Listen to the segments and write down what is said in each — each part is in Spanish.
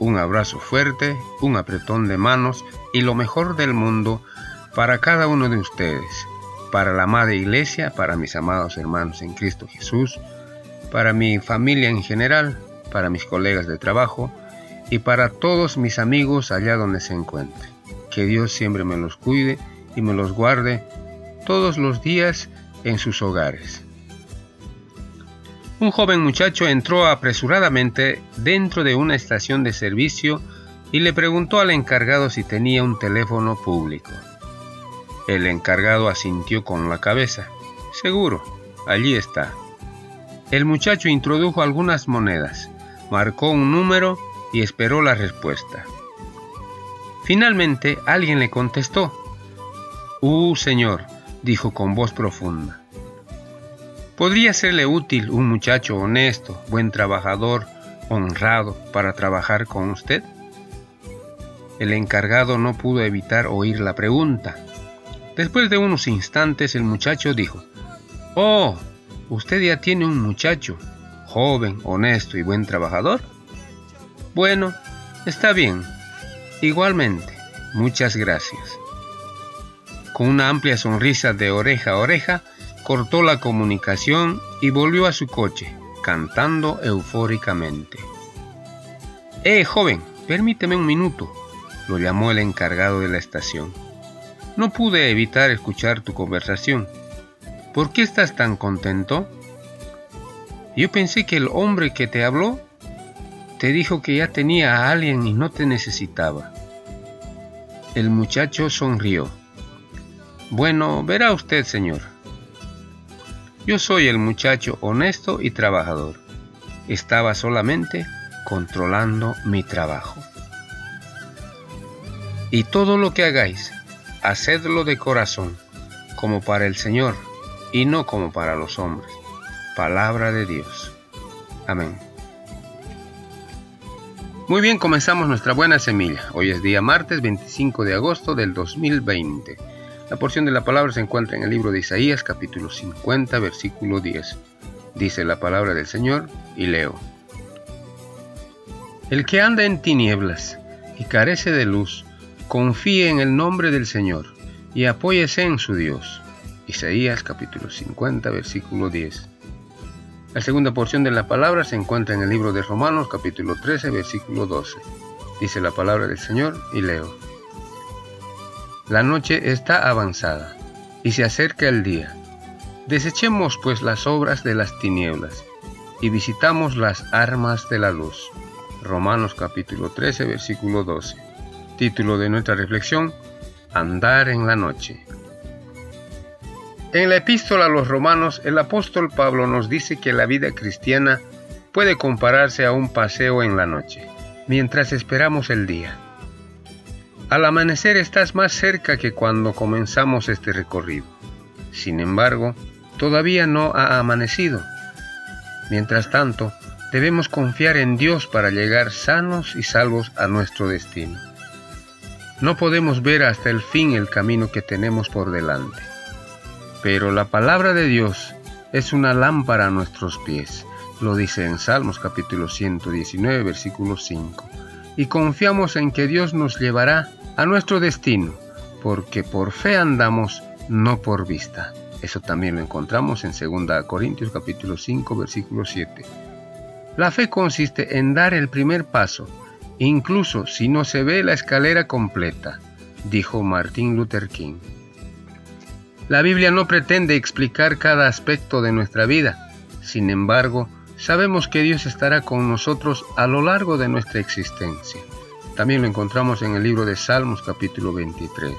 un abrazo fuerte, un apretón de manos y lo mejor del mundo para cada uno de ustedes, para la amada iglesia, para mis amados hermanos en Cristo Jesús, para mi familia en general, para mis colegas de trabajo y para todos mis amigos allá donde se encuentren. Que Dios siempre me los cuide y me los guarde todos los días en sus hogares. Un joven muchacho entró apresuradamente dentro de una estación de servicio y le preguntó al encargado si tenía un teléfono público. El encargado asintió con la cabeza. Seguro, allí está. El muchacho introdujo algunas monedas, marcó un número y esperó la respuesta. Finalmente alguien le contestó. Uh, señor, dijo con voz profunda. ¿Podría serle útil un muchacho honesto, buen trabajador, honrado para trabajar con usted? El encargado no pudo evitar oír la pregunta. Después de unos instantes el muchacho dijo, Oh, usted ya tiene un muchacho, joven, honesto y buen trabajador. Bueno, está bien. Igualmente, muchas gracias. Con una amplia sonrisa de oreja a oreja, cortó la comunicación y volvió a su coche, cantando eufóricamente. Eh, joven, permíteme un minuto lo llamó el encargado de la estación. No pude evitar escuchar tu conversación. ¿Por qué estás tan contento? Yo pensé que el hombre que te habló te dijo que ya tenía a alguien y no te necesitaba. El muchacho sonrió. Bueno, verá usted, señor. Yo soy el muchacho honesto y trabajador. Estaba solamente controlando mi trabajo. Y todo lo que hagáis, hacedlo de corazón, como para el Señor, y no como para los hombres. Palabra de Dios. Amén. Muy bien, comenzamos nuestra buena semilla. Hoy es día martes 25 de agosto del 2020. La porción de la palabra se encuentra en el libro de Isaías capítulo 50 versículo 10. Dice la palabra del Señor y leo. El que anda en tinieblas y carece de luz, confíe en el nombre del Señor y apóyese en su Dios. Isaías capítulo 50 versículo 10. La segunda porción de la palabra se encuentra en el libro de Romanos capítulo 13 versículo 12. Dice la palabra del Señor y leo. La noche está avanzada y se acerca el día. Desechemos pues las obras de las tinieblas y visitamos las armas de la luz. Romanos capítulo 13 versículo 12. Título de nuestra reflexión, Andar en la noche. En la epístola a los romanos, el apóstol Pablo nos dice que la vida cristiana puede compararse a un paseo en la noche, mientras esperamos el día. Al amanecer estás más cerca que cuando comenzamos este recorrido. Sin embargo, todavía no ha amanecido. Mientras tanto, debemos confiar en Dios para llegar sanos y salvos a nuestro destino. No podemos ver hasta el fin el camino que tenemos por delante. Pero la palabra de Dios es una lámpara a nuestros pies, lo dice en Salmos capítulo 119 versículo 5. Y confiamos en que Dios nos llevará a nuestro destino, porque por fe andamos, no por vista. Eso también lo encontramos en 2 Corintios capítulo 5 versículo 7. La fe consiste en dar el primer paso, incluso si no se ve la escalera completa, dijo Martin Luther King. La Biblia no pretende explicar cada aspecto de nuestra vida, sin embargo, sabemos que Dios estará con nosotros a lo largo de nuestra existencia. También lo encontramos en el libro de Salmos capítulo 23.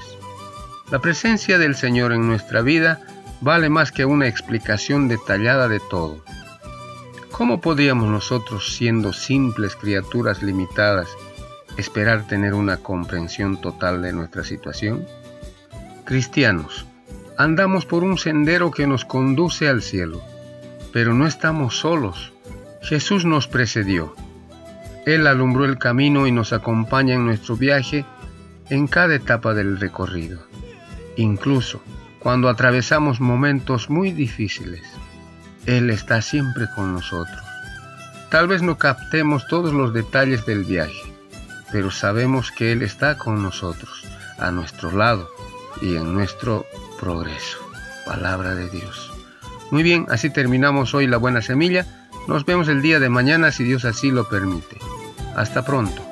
La presencia del Señor en nuestra vida vale más que una explicación detallada de todo. ¿Cómo podríamos nosotros, siendo simples criaturas limitadas, esperar tener una comprensión total de nuestra situación? Cristianos, andamos por un sendero que nos conduce al cielo, pero no estamos solos. Jesús nos precedió. Él alumbró el camino y nos acompaña en nuestro viaje en cada etapa del recorrido, incluso cuando atravesamos momentos muy difíciles. Él está siempre con nosotros. Tal vez no captemos todos los detalles del viaje, pero sabemos que Él está con nosotros, a nuestro lado y en nuestro progreso. Palabra de Dios. Muy bien, así terminamos hoy la buena semilla. Nos vemos el día de mañana si Dios así lo permite. Hasta pronto.